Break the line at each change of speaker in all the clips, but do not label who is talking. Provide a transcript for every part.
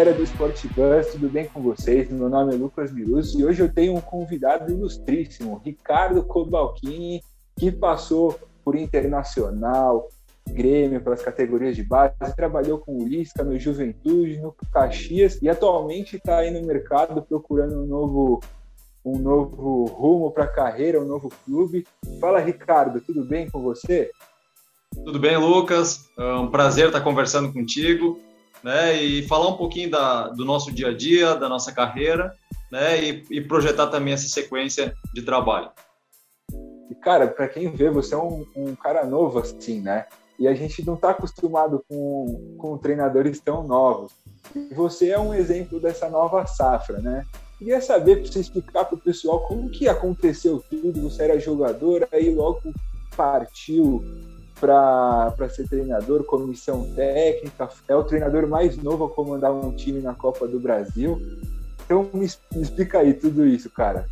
galera do Sport Bus, tudo bem com vocês? Meu nome é Lucas Mirus e hoje eu tenho um convidado ilustríssimo, Ricardo Cobalcini, que passou por Internacional, Grêmio, pelas categorias de base, trabalhou com o Lisca no Juventude, no Caxias e atualmente está aí no mercado procurando um novo, um novo rumo para a carreira, um novo clube. Fala, Ricardo, tudo bem com você?
Tudo bem, Lucas? É um prazer estar conversando contigo né, e falar um pouquinho da, do nosso dia a dia, da nossa carreira, né, e, e projetar também essa sequência de trabalho.
E, cara, para quem vê, você é um, um, cara novo assim, né? E a gente não está acostumado com, com treinadores tão novos. E você é um exemplo dessa nova safra, né? Queria saber, para você explicar para o pessoal como que aconteceu tudo. Você era jogador, aí logo partiu para ser treinador, comissão técnica, é o treinador mais novo a comandar um time na Copa do Brasil. Então me, me explica aí tudo isso, cara.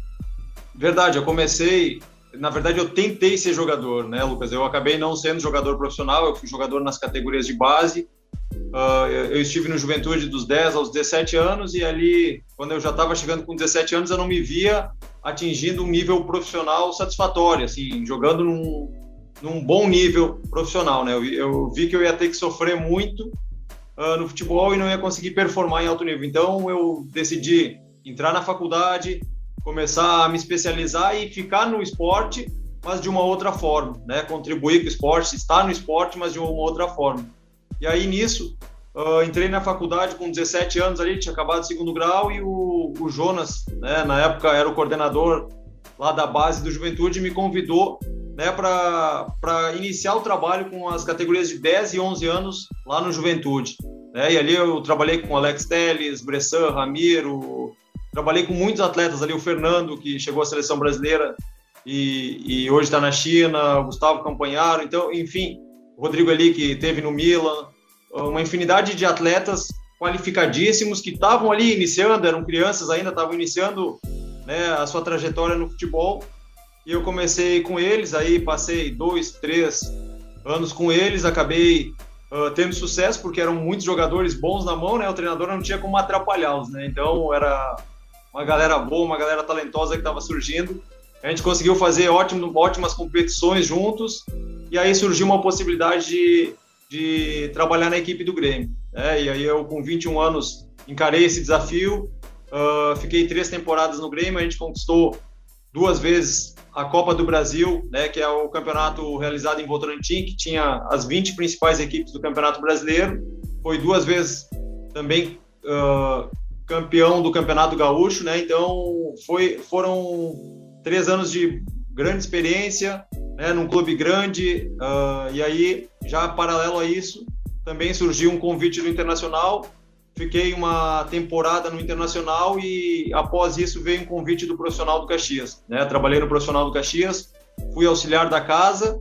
Verdade, eu comecei, na verdade eu tentei ser jogador, né, Lucas? Eu acabei não sendo jogador profissional, eu fui jogador nas categorias de base. Uh, eu estive no Juventude dos 10 aos 17 anos e ali, quando eu já estava chegando com 17 anos, eu não me via atingindo um nível profissional satisfatório, assim, jogando num, num bom nível profissional, né? Eu, eu, vi que eu ia ter que sofrer muito uh, no futebol e não ia conseguir performar em alto nível. Então eu decidi entrar na faculdade, começar a me especializar e ficar no esporte, mas de uma outra forma, né? Contribuir com o esporte, estar no esporte, mas de uma outra forma. E aí nisso uh, entrei na faculdade com 17 anos ali, tinha acabado o segundo grau e o, o Jonas, né? Na época era o coordenador lá da base do Juventude, me convidou né, para iniciar o trabalho com as categorias de 10 e 11 anos lá no Juventude. Né? E ali eu trabalhei com Alex Teles, Bressan, Ramiro, trabalhei com muitos atletas ali, o Fernando, que chegou à seleção brasileira e, e hoje está na China, o Gustavo Campanharo, então, enfim, o Rodrigo ali, que teve no Milan, uma infinidade de atletas qualificadíssimos que estavam ali iniciando, eram crianças ainda, estavam iniciando né, a sua trajetória no futebol e eu comecei com eles, aí passei dois, três anos com eles, acabei uh, tendo sucesso porque eram muitos jogadores bons na mão, né? O treinador não tinha como atrapalhá-los, né? Então era uma galera boa, uma galera talentosa que estava surgindo. A gente conseguiu fazer ótimo, ótimas competições juntos e aí surgiu uma possibilidade de, de trabalhar na equipe do Grêmio. Né? E aí eu, com 21 anos, encarei esse desafio. Uh, fiquei três temporadas no Grêmio, a gente conquistou duas vezes a Copa do Brasil, né, que é o campeonato realizado em Votorantim, que tinha as 20 principais equipes do Campeonato Brasileiro. Foi duas vezes também uh, campeão do Campeonato Gaúcho, né? Então foi, foram três anos de grande experiência, né, num clube grande. Uh, e aí, já paralelo a isso, também surgiu um convite do Internacional Fiquei uma temporada no Internacional e após isso veio um convite do profissional do Caxias. Né? Trabalhei no profissional do Caxias, fui auxiliar da casa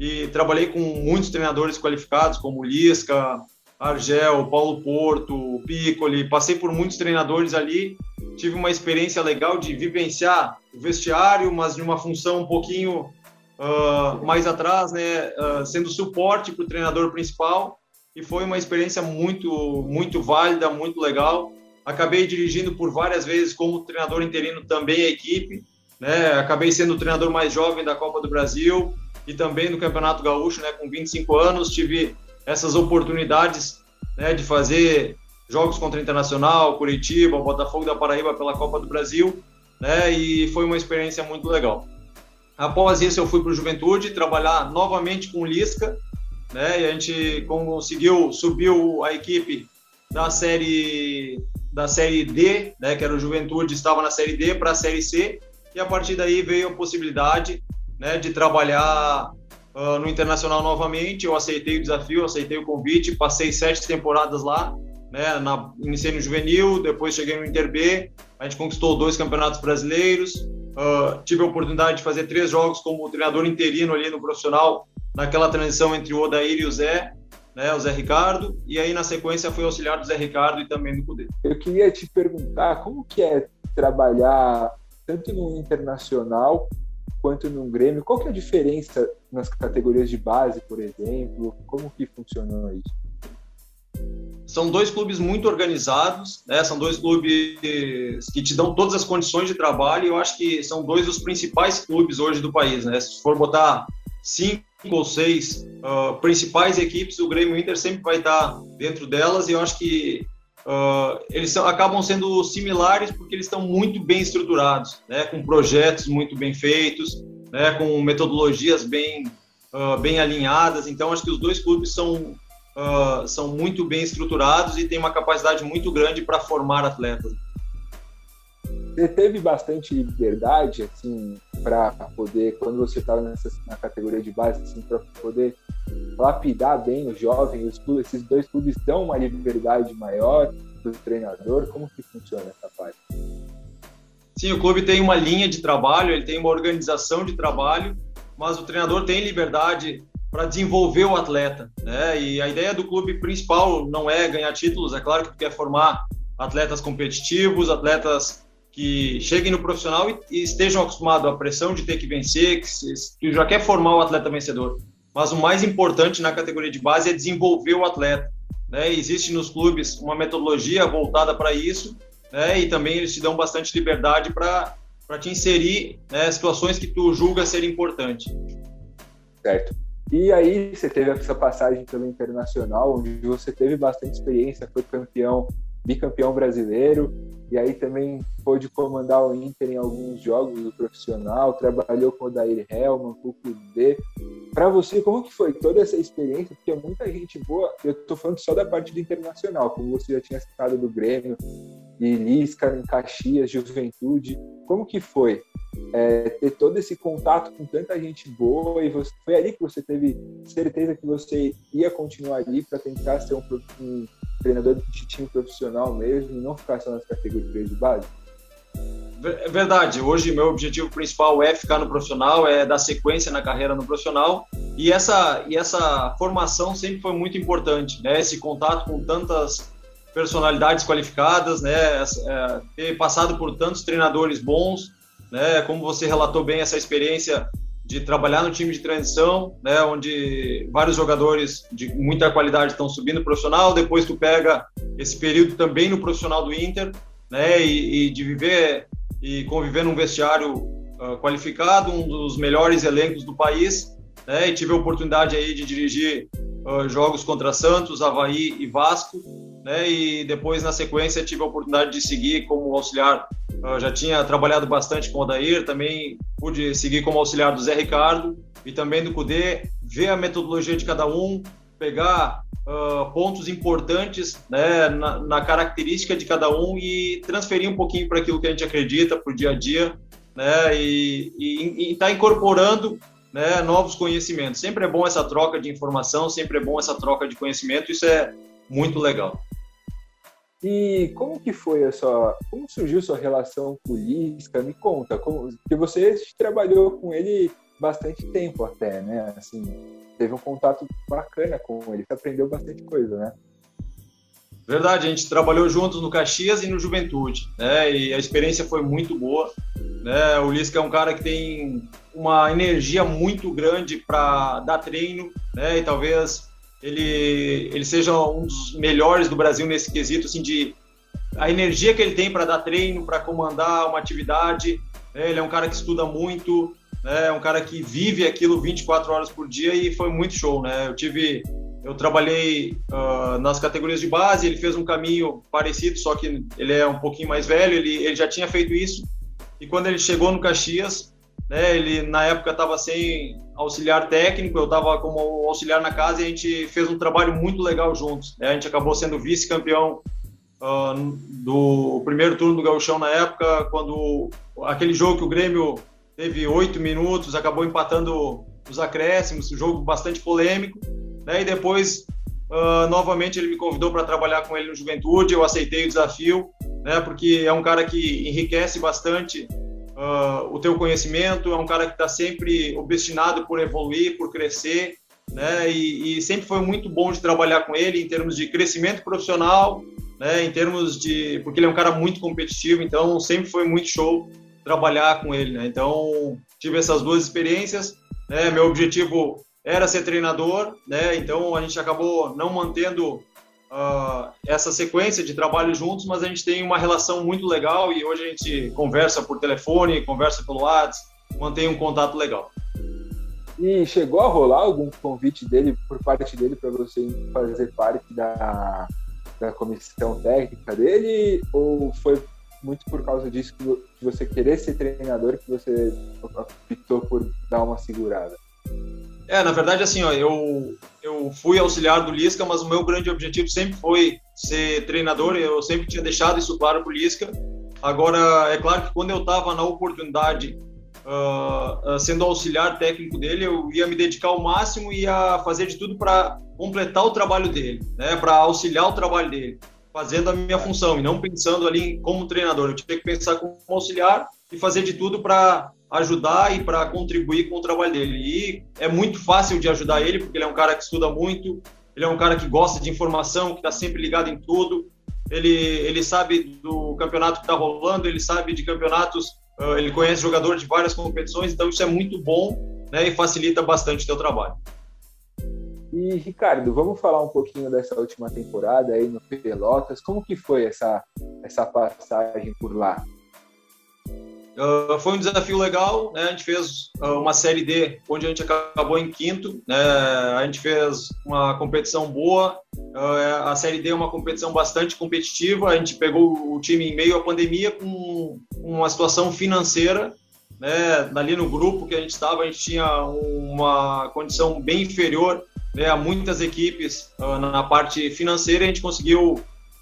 e trabalhei com muitos treinadores qualificados, como Lisca, Argel, Paulo Porto, Piccoli. Passei por muitos treinadores ali. Tive uma experiência legal de vivenciar o vestiário, mas de uma função um pouquinho uh, mais atrás, né? Uh, sendo suporte para o treinador principal e foi uma experiência muito, muito válida, muito legal. Acabei dirigindo por várias vezes como treinador interino também a equipe, né? Acabei sendo o treinador mais jovem da Copa do Brasil e também no Campeonato Gaúcho, né? Com 25 anos tive essas oportunidades, né? De fazer jogos contra Internacional, Curitiba, Botafogo da Paraíba pela Copa do Brasil, né? E foi uma experiência muito legal. Após isso, eu fui para o Juventude trabalhar novamente com Lisca, né? E a gente conseguiu subir a equipe da série da série D, né, que era o Juventude, estava na série D para a série C, e a partir daí veio a possibilidade, né, de trabalhar uh, no Internacional novamente. Eu aceitei o desafio, aceitei o convite, passei sete temporadas lá, né, na, iniciei no juvenil, depois cheguei no Inter B, a gente conquistou dois campeonatos brasileiros, uh, tive a oportunidade de fazer três jogos como treinador interino ali no profissional naquela transição entre o Odair e o Zé, né, o Zé Ricardo, e aí na sequência foi auxiliar do Zé Ricardo e também do Cudê.
Eu queria te perguntar como que é trabalhar tanto no internacional quanto no Grêmio, qual que é a diferença nas categorias de base, por exemplo, como que funcionou isso?
são dois clubes muito organizados, né? São dois clubes que te dão todas as condições de trabalho. E eu acho que são dois dos principais clubes hoje do país, né? Se for botar cinco ou seis uh, principais equipes, o Grêmio Inter sempre vai estar dentro delas. E eu acho que uh, eles são, acabam sendo similares porque eles estão muito bem estruturados, né? Com projetos muito bem feitos, né? Com metodologias bem uh, bem alinhadas. Então acho que os dois clubes são são muito bem estruturados e têm uma capacidade muito grande para formar atletas.
Você teve bastante liberdade, assim, para poder, quando você estava na categoria de base, assim, para poder lapidar bem os jovens, os clubes, esses dois clubes dão uma liberdade maior para o treinador? Como que funciona essa parte?
Sim, o clube tem uma linha de trabalho, ele tem uma organização de trabalho, mas o treinador tem liberdade para desenvolver o atleta. Né? E a ideia do clube principal não é ganhar títulos, é claro que quer formar atletas competitivos, atletas que cheguem no profissional e, e estejam acostumados à pressão de ter que vencer, que, que já quer formar o atleta vencedor. Mas o mais importante na categoria de base é desenvolver o atleta. Né? Existe nos clubes uma metodologia voltada para isso, né? e também eles te dão bastante liberdade para te inserir né, situações que tu julga ser importante.
Certo. E aí você teve essa passagem pelo Internacional, onde você teve bastante experiência, foi campeão, bicampeão brasileiro, e aí também pôde comandar o Inter em alguns jogos do profissional, trabalhou com o Dair Helman, com o Kudê. Para você, como que foi toda essa experiência? Porque muita gente boa, eu estou falando só da parte do Internacional, como você já tinha citado do Grêmio, Lisca, em Caxias, Juventude. Como que foi é, ter todo esse contato com tanta gente boa e você, foi ali que você teve certeza que você ia continuar ali para tentar ser um, um, treinador de time profissional mesmo e não ficar só nas categorias de base?
É verdade. Hoje meu objetivo principal é ficar no profissional, é dar sequência na carreira no profissional e essa e essa formação sempre foi muito importante, né? Esse contato com tantas personalidades qualificadas, né? É, ter passado por tantos treinadores bons, né? Como você relatou bem essa experiência de trabalhar no time de transição, né? Onde vários jogadores de muita qualidade estão subindo profissional, depois tu pega esse período também no profissional do Inter, né? E, e de viver e conviver num vestiário uh, qualificado, um dos melhores elencos do país, né? E tive a oportunidade aí de dirigir uh, jogos contra Santos, Havaí e Vasco, né? E depois, na sequência, tive a oportunidade de seguir como auxiliar. Eu já tinha trabalhado bastante com o Odair, também pude seguir como auxiliar do Zé Ricardo e também do Cudê, ver a metodologia de cada um, pegar uh, pontos importantes né, na, na, característica de cada um e transferir um pouquinho para aquilo que a gente acredita, para o dia a dia, né, e estar tá incorporando né, novos conhecimentos. Sempre é bom essa troca de informação, sempre é bom essa troca de conhecimento, isso é muito legal.
E como que foi a sua, como surgiu sua relação Lisca? Me conta, como, porque você trabalhou com ele bastante tempo até, né? Assim, teve um contato bacana com ele, aprendeu bastante coisa, né?
Verdade, a gente trabalhou juntos no Caxias e no Juventude, né? E a experiência foi muito boa, né? O Lisca é um cara que tem uma energia muito grande para dar treino, né? E talvez ele, ele seja um dos melhores do Brasil nesse quesito, assim, de a energia que ele tem para dar treino, para comandar uma atividade. Né? Ele é um cara que estuda muito, né? é um cara que vive aquilo 24 horas por dia e foi muito show, né? Eu tive, eu trabalhei uh, nas categorias de base, ele fez um caminho parecido, só que ele é um pouquinho mais velho, ele, ele já tinha feito isso. E quando ele chegou no Caxias, né? Ele na época estava sem auxiliar técnico, eu estava como auxiliar na casa e a gente fez um trabalho muito legal juntos. Né? A gente acabou sendo vice-campeão uh, do primeiro turno do Gauchão na época, quando aquele jogo que o Grêmio teve oito minutos, acabou empatando os acréscimos, um jogo bastante polêmico. Né? E depois, uh, novamente, ele me convidou para trabalhar com ele no Juventude, eu aceitei o desafio, né? porque é um cara que enriquece bastante uh, o teu conhecimento, é um cara que está sempre obstinado por evoluir, por crescer, né? E, e, sempre foi muito bom de trabalhar com ele em termos de crescimento profissional, né? Em termos de, porque ele é um cara muito competitivo, então sempre foi muito show trabalhar com ele, né? Então tive essas duas experiências, né? Meu objetivo era ser treinador, né? Então a gente acabou não mantendo uh, essa sequência de trabalho juntos, mas a gente tem uma relação muito legal e hoje a gente conversa por telefone, conversa pelo WhatsApp, mantém um contato legal.
E chegou a rolar algum convite dele, por parte dele, para você fazer parte da, da comissão técnica dele? Ou foi muito por causa disso que você querer ser treinador que você optou por dar uma segurada?
É, na verdade, assim, ó, eu, eu fui auxiliar do Lisca, mas o meu grande objetivo sempre foi ser treinador, eu sempre tinha deixado isso claro para o Lisca. Agora, é claro que quando eu estava na oportunidade, uh, sendo auxiliar técnico dele, eu ia me dedicar ao máximo e ia fazer de tudo para completar o trabalho dele, né, para auxiliar o trabalho dele, fazendo a minha função e não pensando ali como treinador. Eu tinha que pensar como auxiliar e fazer de tudo para ajudar e para contribuir com o trabalho dele. E é muito fácil de ajudar ele, porque ele é um cara que estuda muito, ele é um cara que gosta de informação, que está sempre ligado em tudo. Ele, ele sabe do campeonato que está rolando, ele sabe de campeonatos, ele conhece jogador de várias competições, então isso é muito bom né, e facilita bastante o teu trabalho.
E Ricardo, vamos falar um pouquinho dessa última temporada aí no Pelotas. Como que foi essa essa passagem por lá?
Uh, foi um desafio legal, né? A gente fez uh, uma série D, onde a gente acabou em quinto, né? A gente fez uma competição boa. Uh, a série D é uma competição bastante competitiva. A gente pegou o time em meio à pandemia com uma situação financeira, né? Ali no grupo que a gente estava, a gente tinha uma condição bem inferior né, a muitas equipes na parte financeira. A gente conseguiu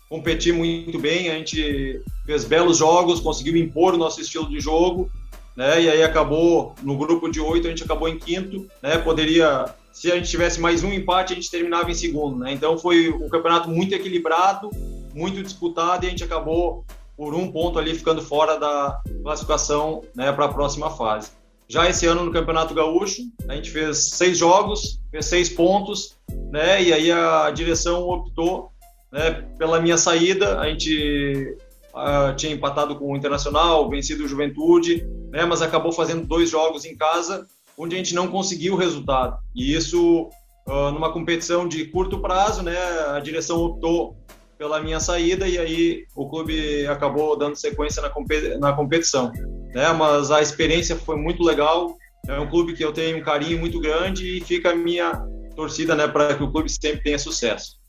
competir muito bem, a gente fez belos jogos, conseguiu impor o nosso estilo de jogo, né? E aí acabou no grupo de oito, a gente acabou em quinto, né? Poderia, se a gente tivesse mais um empate, a gente terminava em segundo, né? Então foi um campeonato muito equilibrado, muito disputado e a gente acabou por um ponto ali ficando fora da classificação, né? Para a próxima fase. Já esse ano no Campeonato Gaúcho, a gente fez seis jogos, fez seis pontos, né? E aí a direção optou né, pela minha saída, a gente uh, tinha empatado com o Internacional, vencido o Juventude, né, mas acabou fazendo dois jogos em casa, onde a gente não conseguiu o resultado. E isso, uh, numa competição de curto prazo, né, a direção optou pela minha saída e aí o clube acabou dando sequência na, competi na competição. Né, mas a experiência foi muito legal, é um clube que eu tenho um carinho muito grande e fica a minha torcida né, para que o clube sempre tenha sucesso.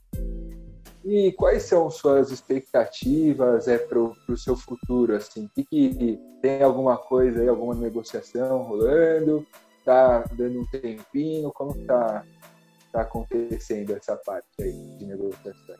E quais são suas expectativas é, para o seu futuro? Assim, que, que tem alguma coisa aí, alguma negociação rolando? Tá dando um tempinho? Como está tá acontecendo essa parte aí de negociação?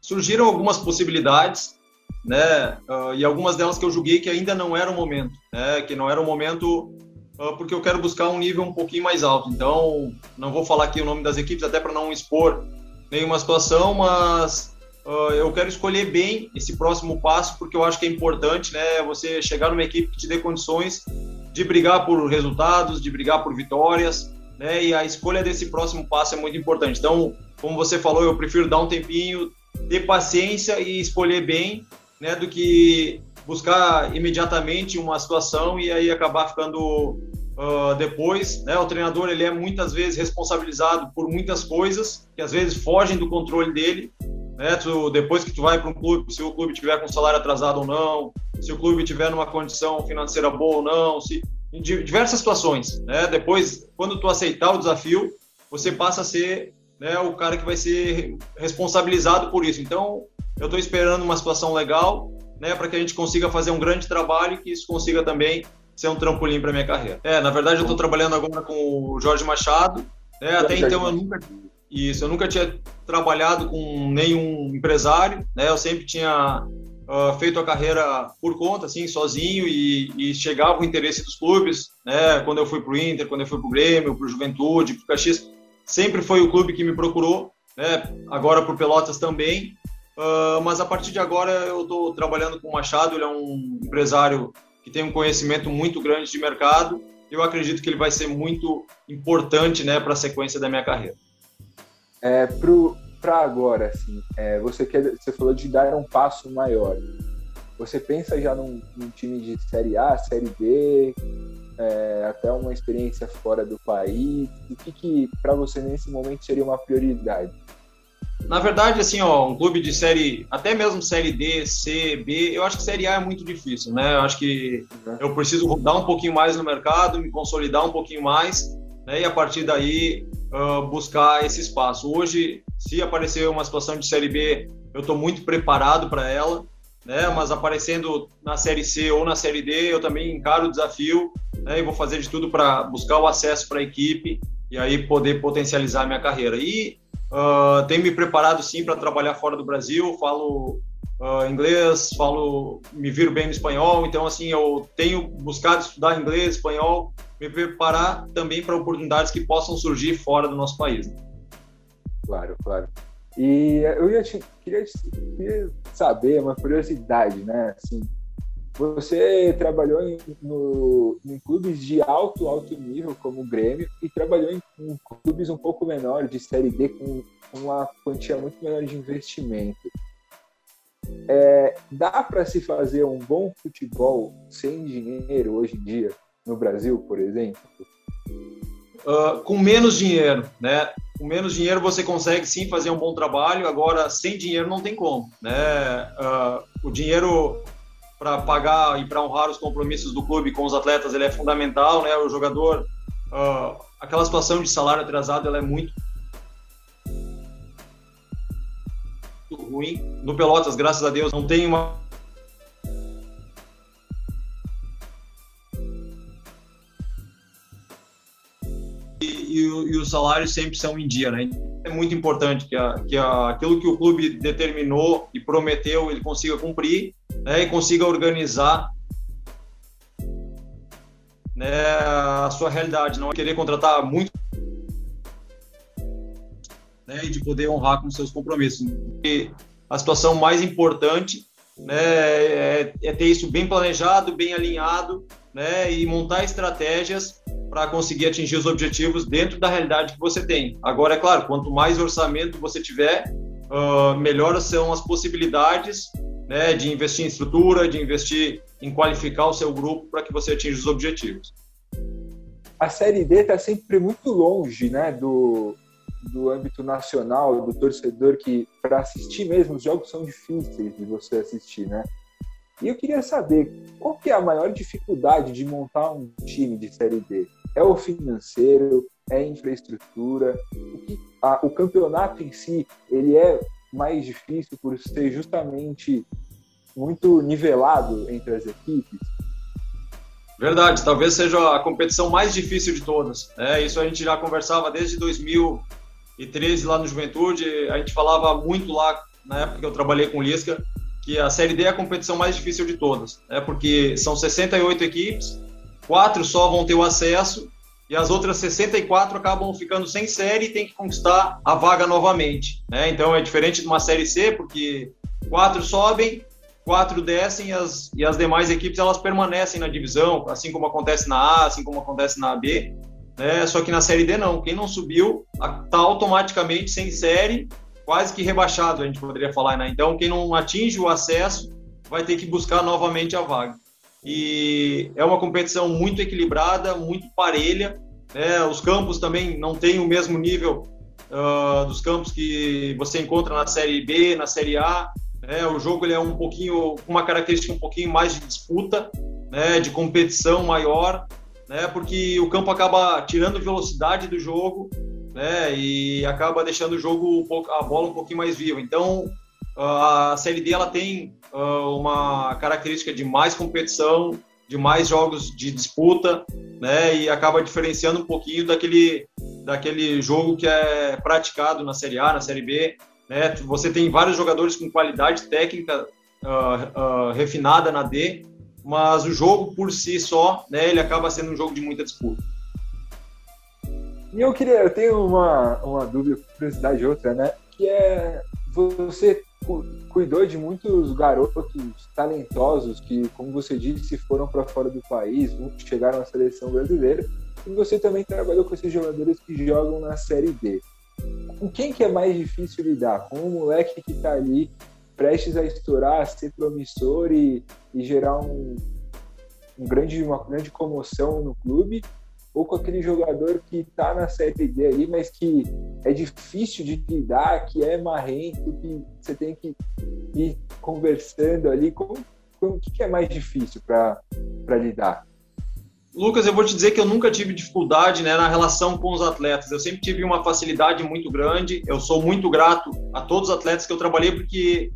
Surgiram algumas possibilidades, né? Uh, e algumas delas que eu julguei que ainda não era o momento, né? Que não era o momento uh, porque eu quero buscar um nível um pouquinho mais alto. Então, não vou falar aqui o nome das equipes até para não expor nenhuma situação, mas uh, eu quero escolher bem esse próximo passo, porque eu acho que é importante, né? Você chegar numa equipe que te dê condições de brigar por resultados, de brigar por vitórias, né? E a escolha desse próximo passo é muito importante. Então, como você falou, eu prefiro dar um tempinho, ter paciência e escolher bem, né? Do que buscar imediatamente uma situação e aí acabar ficando uh, depois. Né? O treinador ele é muitas vezes responsabilizado por muitas coisas que às vezes fogem do controle dele. Né? Tu, depois que tu vai para um clube, se o clube tiver com salário atrasado ou não, se o clube tiver numa condição financeira boa ou não, se em diversas situações. Né? Depois, quando tu aceitar o desafio, você passa a ser né, o cara que vai ser responsabilizado por isso. Então, eu estou esperando uma situação legal, né, para que a gente consiga fazer um grande trabalho e que isso consiga também ser um trampolim para minha carreira. É, na verdade eu estou trabalhando agora com o Jorge Machado. Né? Até então eu nunca isso, eu nunca tinha trabalhado com nenhum empresário, né? Eu sempre tinha uh, feito a carreira por conta, assim, sozinho e, e, chegava o interesse dos clubes, né? Quando eu fui para o Inter, quando eu fui para o Grêmio, para o Juventude, para o Caxias, sempre foi o clube que me procurou, né? Agora para o Pelotas também. Uh, mas a partir de agora eu estou trabalhando com o Machado, ele é um empresário que tem um conhecimento muito grande de mercado. Eu acredito que ele vai ser muito importante né, para a sequência da minha carreira.
É, para agora, assim, é, você, quer, você falou de dar um passo maior. Você pensa já num, num time de Série A, Série B, é, até uma experiência fora do país? O que, que para você nesse momento seria uma prioridade?
Na verdade, assim, ó, um clube de série, até mesmo série D, C, B, eu acho que série A é muito difícil, né? Eu acho que eu preciso rodar um pouquinho mais no mercado, me consolidar um pouquinho mais, né? E a partir daí uh, buscar esse espaço. Hoje, se aparecer uma situação de série B, eu estou muito preparado para ela, né? Mas aparecendo na série C ou na série D, eu também encaro o desafio, né? E vou fazer de tudo para buscar o acesso para a equipe e aí poder potencializar a minha carreira. E uh, tenho me preparado sim para trabalhar fora do Brasil, falo uh, inglês, falo, me viro bem no espanhol, então assim eu tenho buscado estudar inglês, espanhol, me preparar também para oportunidades que possam surgir fora do nosso país. Né?
Claro, claro. E eu ia te, queria, queria saber uma curiosidade, né? Assim, você trabalhou em, no, em clubes de alto, alto nível, como o Grêmio, e trabalhou em, em clubes um pouco menores, de Série D, com, uma quantia muito menor de investimento. É, dá para se fazer um bom futebol sem dinheiro hoje em dia, no Brasil, por exemplo?
Uh, com menos dinheiro, né? Com menos dinheiro você consegue sim fazer um bom trabalho, agora sem dinheiro não tem como, né? Uh, o dinheiro para pagar e para honrar os compromissos do clube com os atletas, ele é fundamental, né? O jogador, uh, aquela situação de salário atrasado, ela é muito ruim. No Pelotas, graças a Deus, não tem uma e, e, os salários sempre são em dia, né? É muito importante que, a, que a, aquilo que o clube determinou e prometeu ele consiga cumprir né, e consiga organizar né, a sua realidade, não é querer contratar muito né, e de poder honrar com seus compromissos. E a situação mais importante né, é, é, ter isso bem planejado, bem alinhado né, e montar estratégias para conseguir atingir os objetivos dentro da realidade que você tem. Agora, é claro, quanto mais orçamento você tiver, uh, melhor são as possibilidades né, de investir em estrutura, de investir em qualificar o seu grupo para que você atinja os objetivos.
A Série D está sempre muito longe né, do, do âmbito nacional, do torcedor que, para assistir mesmo, os jogos são difíceis de você assistir, né? E eu queria saber qual que é a maior dificuldade de montar um time de Série D? É o financeiro? É infraestrutura? O, que, a, o campeonato em si, ele é mais difícil por ser justamente muito nivelado entre as equipes?
Verdade, talvez seja a competição mais difícil de todas. É, isso a gente já conversava desde 2013 lá no Juventude, a gente falava muito lá, na época que eu trabalhei com o Lisca, que a Série D é a competição mais difícil de todas, é porque são 68 equipes, quatro só vão ter o acesso e as outras 64 acabam ficando sem série e tem que conquistar a vaga novamente. Né? Então é diferente de uma Série C, porque quatro sobem, quatro descem e as, e as demais equipes elas permanecem na divisão, assim como acontece na A, assim como acontece na B. Né? Só que na Série D não, quem não subiu está automaticamente sem série, quase que rebaixado, a gente poderia falar. Né? Então quem não atinge o acesso vai ter que buscar novamente a vaga e é uma competição muito equilibrada, muito parelha. Né? Os campos também não têm o mesmo nível uh, dos campos que você encontra na Série B, na Série A. Né? O jogo ele é um pouquinho, uma característica um pouquinho mais de disputa, né? de competição maior, né? porque o campo acaba tirando velocidade do jogo né? e acaba deixando o jogo, a bola um pouquinho mais viva. Então, a Série D ela tem uh, uma característica de mais competição, de mais jogos de disputa, né? E acaba diferenciando um pouquinho daquele daquele jogo que é praticado na Série A, na Série B, né? Você tem vários jogadores com qualidade técnica uh, uh, refinada na D, mas o jogo por si só, né? Ele acaba sendo um jogo de muita disputa.
E eu queria, eu tenho uma, uma dúvida, curiosidade outra, né? Que é você cuidou de muitos garotos talentosos que, como você disse, foram para fora do país, chegaram à seleção brasileira, e você também trabalhou com esses jogadores que jogam na Série D. Com quem que é mais difícil lidar? Com um moleque que está ali prestes a estourar, a ser promissor e, e gerar um, um grande, uma grande comoção no clube? Ou com aquele jogador que está na Série D ali, mas que é difícil de lidar, que é marrento, que você tem que ir conversando ali? Como, como, o que é mais difícil para lidar?
Lucas, eu vou te dizer que eu nunca tive dificuldade né, na relação com os atletas. Eu sempre tive uma facilidade muito grande. Eu sou muito grato a todos os atletas que eu trabalhei, porque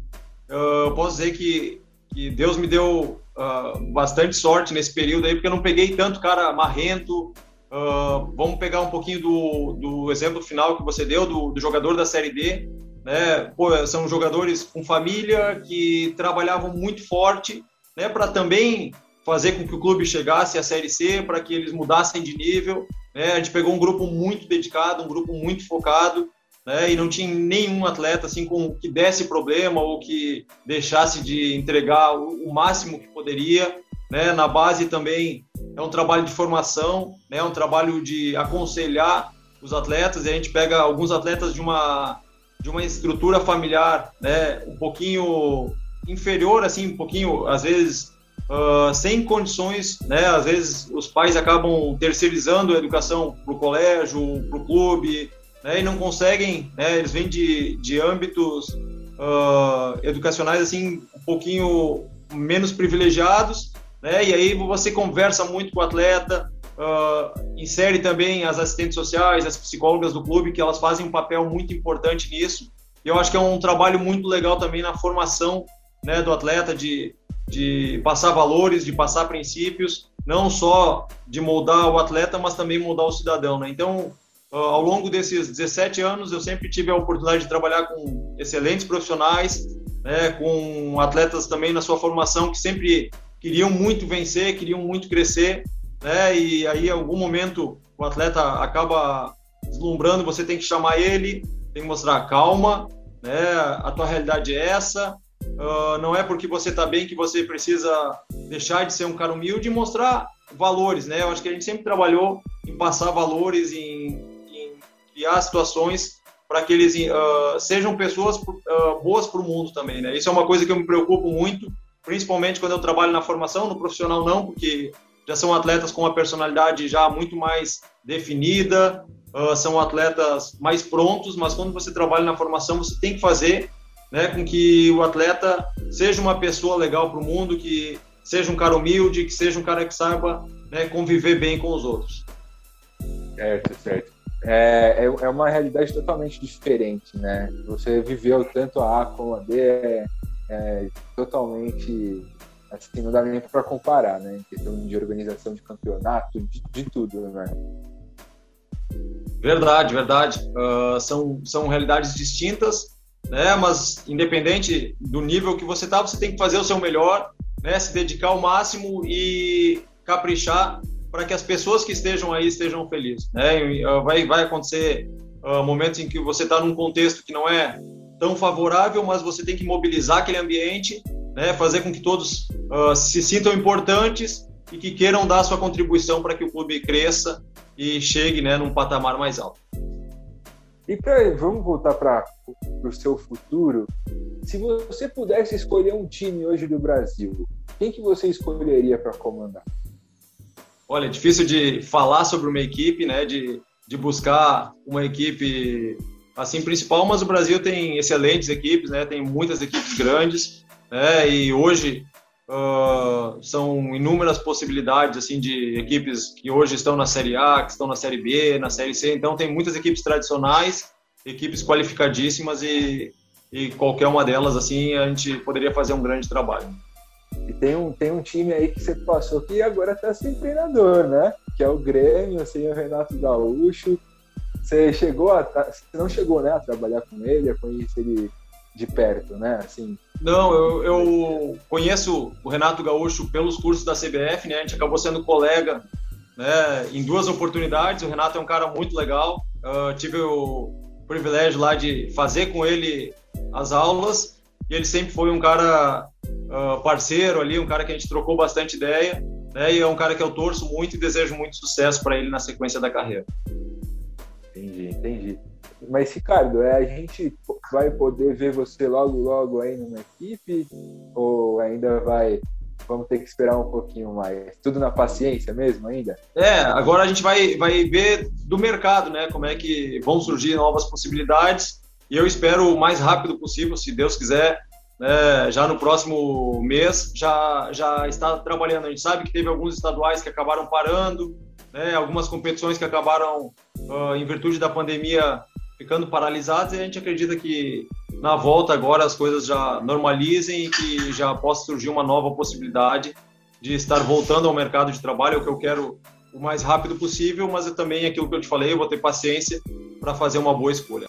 uh, eu posso dizer que, que Deus me deu uh, bastante sorte nesse período aí, porque eu não peguei tanto cara marrento. Uh, vamos pegar um pouquinho do, do exemplo final que você deu, do, do jogador da Série D. Né? Pô, são jogadores com família que trabalhavam muito forte né, para também fazer com que o clube chegasse à Série C, para que eles mudassem de nível. Né? A gente pegou um grupo muito dedicado, um grupo muito focado, né? e não tinha nenhum atleta assim com que desse problema ou que deixasse de entregar o, o máximo que poderia. Né? Na base também é um trabalho de formação, né? é um trabalho de aconselhar os atletas. E a gente pega alguns atletas de uma de uma estrutura familiar, né, um pouquinho inferior, assim, um pouquinho, às vezes uh, sem condições, né? Às vezes os pais acabam terceirizando a educação para o colégio, para o clube, né? E não conseguem, né? Eles vêm de, de âmbitos uh, educacionais assim um pouquinho menos privilegiados, né? E aí você conversa muito com o atleta, uh, insere também as assistentes sociais, as psicólogas do clube, que elas fazem um papel muito importante nisso. E eu acho que é um trabalho muito legal também na formação né, do atleta de de passar valores, de passar princípios, não só de moldar o atleta, mas também moldar o cidadão. Né? Então, ao longo desses 17 anos, eu sempre tive a oportunidade de trabalhar com excelentes profissionais, né, com atletas também na sua formação que sempre queriam muito vencer, queriam muito crescer, né, e aí, em algum momento, o atleta acaba deslumbrando, você tem que chamar ele, tem que mostrar calma, né, a tua realidade é essa, Uh, não é porque você está bem que você precisa deixar de ser um cara humilde e mostrar valores, né? Eu acho que a gente sempre trabalhou em passar valores, em criar situações para que eles uh, sejam pessoas uh, boas para o mundo também, né? Isso é uma coisa que eu me preocupo muito, principalmente quando eu trabalho na formação, no profissional não, porque já são atletas com uma personalidade já muito mais definida, são atletas mais prontos, mas quando você trabalha na formação, você tem que fazer né, com que o atleta seja uma pessoa legal para o mundo, que seja um cara humilde, que seja um cara que saiba né, conviver bem com os outros.
Certo, certo. É, é, é uma realidade totalmente diferente, né? Você viveu tanto a A como a D, é, é totalmente assim, não dá nem para comparar, né? Em questão de organização de campeonato, de, de tudo, né?
Verdade, verdade. Uh, são, são realidades distintas, né? Mas independente do nível que você tá, você tem que fazer o seu melhor, né? Se dedicar ao máximo e caprichar para que as pessoas que estejam aí estejam felizes, né? Vai vai acontecer uh, momentos em que você está num contexto que não é tão favorável, mas você tem que mobilizar aquele ambiente, né? Fazer com que todos uh, se sintam importantes e que queiram dar sua contribuição para que o clube cresça e chegue, né, num patamar mais alto.
E pra, vamos voltar para o seu futuro. Se você pudesse escolher um time hoje do Brasil, quem que você escolheria para comandar?
Olha, é difícil de falar sobre uma equipe, né? De, de buscar uma equipe assim principal, mas o Brasil tem excelentes equipes, né? Tem muitas equipes grandes, né? E hoje Uh, são inúmeras possibilidades assim de equipes que hoje estão na Série A, que estão na Série B, na Série C. Então tem muitas equipes tradicionais, equipes qualificadíssimas e, e qualquer uma delas assim a gente poderia fazer um grande trabalho.
E tem um, tem um time aí que você passou que agora está sem treinador, né? Que é o Grêmio, sem o Renato Gaúcho. Você chegou a. Você não chegou né, a trabalhar com ele, a conhecer ele de perto, né? Assim.
Não, eu, eu conheço o Renato Gaúcho pelos cursos da CBF, né? A gente acabou sendo colega, né? Em duas oportunidades. O Renato é um cara muito legal. Uh, tive o privilégio lá de fazer com ele as aulas e ele sempre foi um cara uh, parceiro ali, um cara que a gente trocou bastante ideia, né? E é um cara que eu torço muito e desejo muito sucesso para ele na sequência da carreira.
Entendi, entendi. Mas, Ricardo, é, a gente vai poder ver você logo, logo aí numa equipe? Ou ainda vai vamos ter que esperar um pouquinho mais. Tudo na paciência mesmo ainda?
É, agora a gente vai, vai ver do mercado, né? Como é que vão surgir novas possibilidades. E eu espero o mais rápido possível, se Deus quiser, né, já no próximo mês, já, já está trabalhando. A gente sabe que teve alguns estaduais que acabaram parando, né, algumas competições que acabaram, uh, em virtude da pandemia, ficando paralisadas, e a gente acredita que na volta agora as coisas já normalizem e que já possa surgir uma nova possibilidade de estar voltando ao mercado de trabalho, é o que eu quero o mais rápido possível, mas também aquilo que eu te falei, eu vou ter paciência para fazer uma boa escolha.